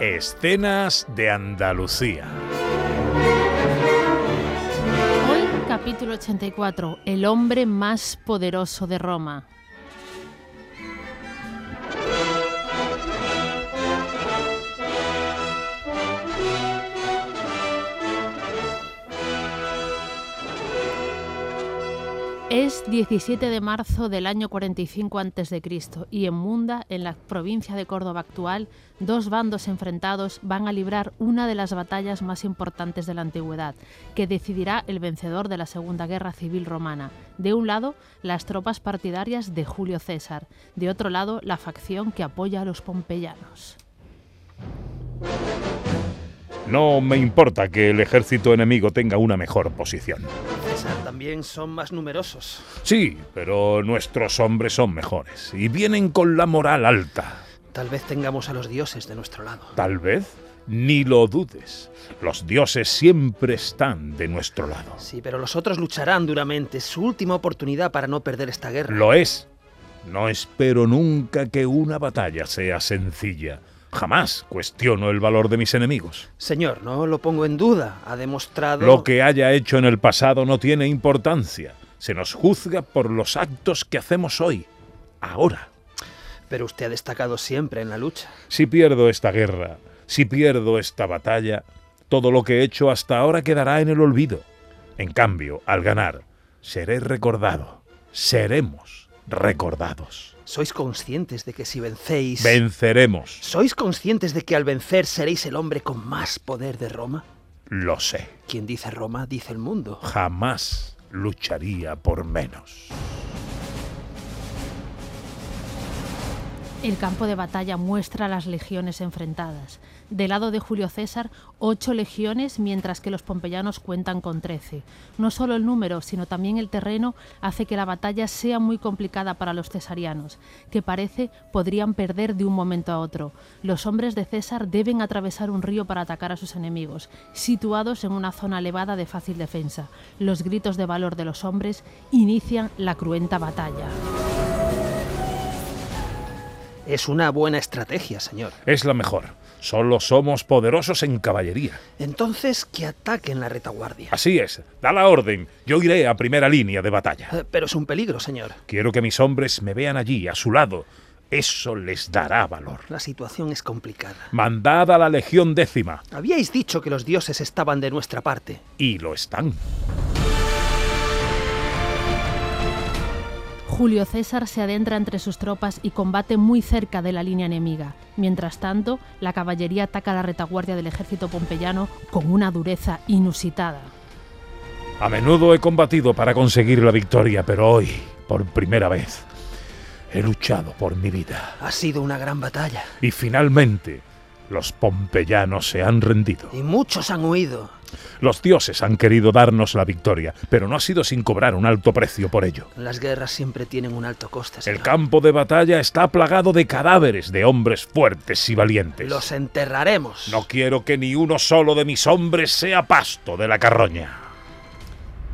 Escenas de Andalucía. Hoy, capítulo 84, el hombre más poderoso de Roma. Es 17 de marzo del año 45 a.C. y en Munda, en la provincia de Córdoba actual, dos bandos enfrentados van a librar una de las batallas más importantes de la antigüedad, que decidirá el vencedor de la Segunda Guerra Civil Romana. De un lado, las tropas partidarias de Julio César, de otro lado, la facción que apoya a los pompeyanos. No me importa que el ejército enemigo tenga una mejor posición. César, también son más numerosos. Sí, pero nuestros hombres son mejores y vienen con la moral alta. Tal vez tengamos a los dioses de nuestro lado. Tal vez. Ni lo dudes. Los dioses siempre están de nuestro lado. Sí, pero los otros lucharán duramente. Es su última oportunidad para no perder esta guerra. Lo es. No espero nunca que una batalla sea sencilla. Jamás cuestiono el valor de mis enemigos. Señor, no lo pongo en duda. Ha demostrado... Lo que haya hecho en el pasado no tiene importancia. Se nos juzga por los actos que hacemos hoy, ahora. Pero usted ha destacado siempre en la lucha. Si pierdo esta guerra, si pierdo esta batalla, todo lo que he hecho hasta ahora quedará en el olvido. En cambio, al ganar, seré recordado. Seremos recordados. ¿Sois conscientes de que si vencéis... Venceremos. ¿Sois conscientes de que al vencer seréis el hombre con más poder de Roma? Lo sé. Quien dice Roma, dice el mundo. Jamás lucharía por menos. El campo de batalla muestra las legiones enfrentadas. Del lado de Julio César, ocho legiones, mientras que los pompeyanos cuentan con trece. No solo el número, sino también el terreno hace que la batalla sea muy complicada para los cesarianos, que parece podrían perder de un momento a otro. Los hombres de César deben atravesar un río para atacar a sus enemigos, situados en una zona elevada de fácil defensa. Los gritos de valor de los hombres inician la cruenta batalla. Es una buena estrategia, señor. Es la mejor. Solo somos poderosos en caballería. Entonces, que ataquen la retaguardia. Así es. Da la orden. Yo iré a primera línea de batalla. Eh, Pero es un peligro, señor. Quiero que mis hombres me vean allí, a su lado. Eso les dará valor. La situación es complicada. Mandad a la Legión décima. Habíais dicho que los dioses estaban de nuestra parte. Y lo están. Julio César se adentra entre sus tropas y combate muy cerca de la línea enemiga. Mientras tanto, la caballería ataca la retaguardia del ejército pompeyano con una dureza inusitada. A menudo he combatido para conseguir la victoria, pero hoy, por primera vez, he luchado por mi vida. Ha sido una gran batalla. Y finalmente, los pompeyanos se han rendido. Y muchos han huido. Los dioses han querido darnos la victoria, pero no ha sido sin cobrar un alto precio por ello. Las guerras siempre tienen un alto coste, señor. El campo de batalla está plagado de cadáveres de hombres fuertes y valientes. Los enterraremos. No quiero que ni uno solo de mis hombres sea pasto de la carroña.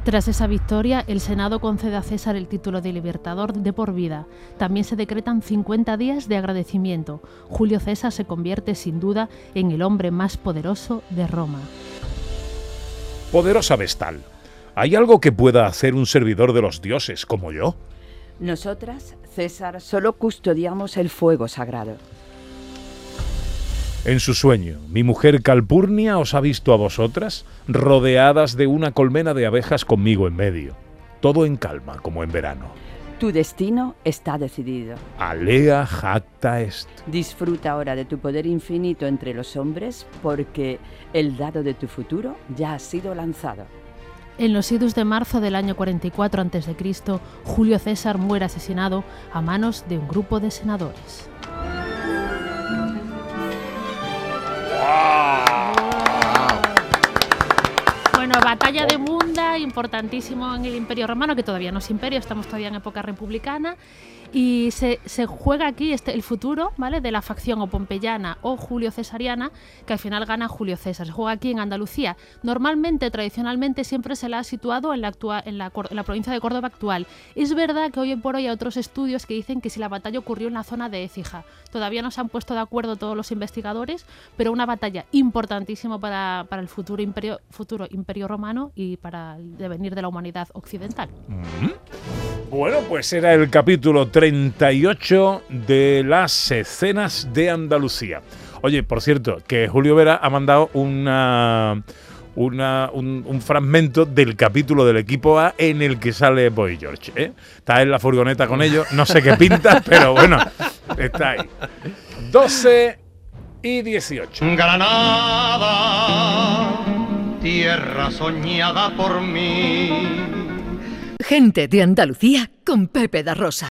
Tras esa victoria, el Senado concede a César el título de libertador de por vida. También se decretan 50 días de agradecimiento. Julio César se convierte sin duda en el hombre más poderoso de Roma. Poderosa Vestal, ¿hay algo que pueda hacer un servidor de los dioses como yo? Nosotras, César, solo custodiamos el fuego sagrado. En su sueño, mi mujer Calpurnia os ha visto a vosotras rodeadas de una colmena de abejas conmigo en medio. Todo en calma, como en verano. Tu destino está decidido. Alea jacta est. Disfruta ahora de tu poder infinito entre los hombres, porque el dado de tu futuro ya ha sido lanzado. En los idus de marzo del año 44 a.C., Julio César muere asesinado a manos de un grupo de senadores. ¡Wow! Bueno, batalla de importantísimo en el Imperio Romano, que todavía no es imperio, estamos todavía en época republicana. Y se, se juega aquí este, el futuro ¿vale? de la facción o pompeyana o julio cesariana, que al final gana Julio César. Se juega aquí en Andalucía. Normalmente, tradicionalmente, siempre se la ha situado en la, actua- en la, en la provincia de Córdoba actual. Es verdad que hoy por hoy hay otros estudios que dicen que si la batalla ocurrió en la zona de Écija. Todavía no se han puesto de acuerdo todos los investigadores, pero una batalla importantísima para, para el futuro imperio, futuro imperio romano y para el devenir de la humanidad occidental. Bueno, pues era el capítulo 38 de las escenas de Andalucía. Oye, por cierto, que Julio Vera ha mandado una, una- un, un fragmento del capítulo del equipo A en el que sale Boy George. ¿eh? Está en la furgoneta con ellos, no sé qué pinta, pero bueno, está ahí. 12 y 18. Granada, tierra soñada por mí. Gente de Andalucía con Pepe da Rosa.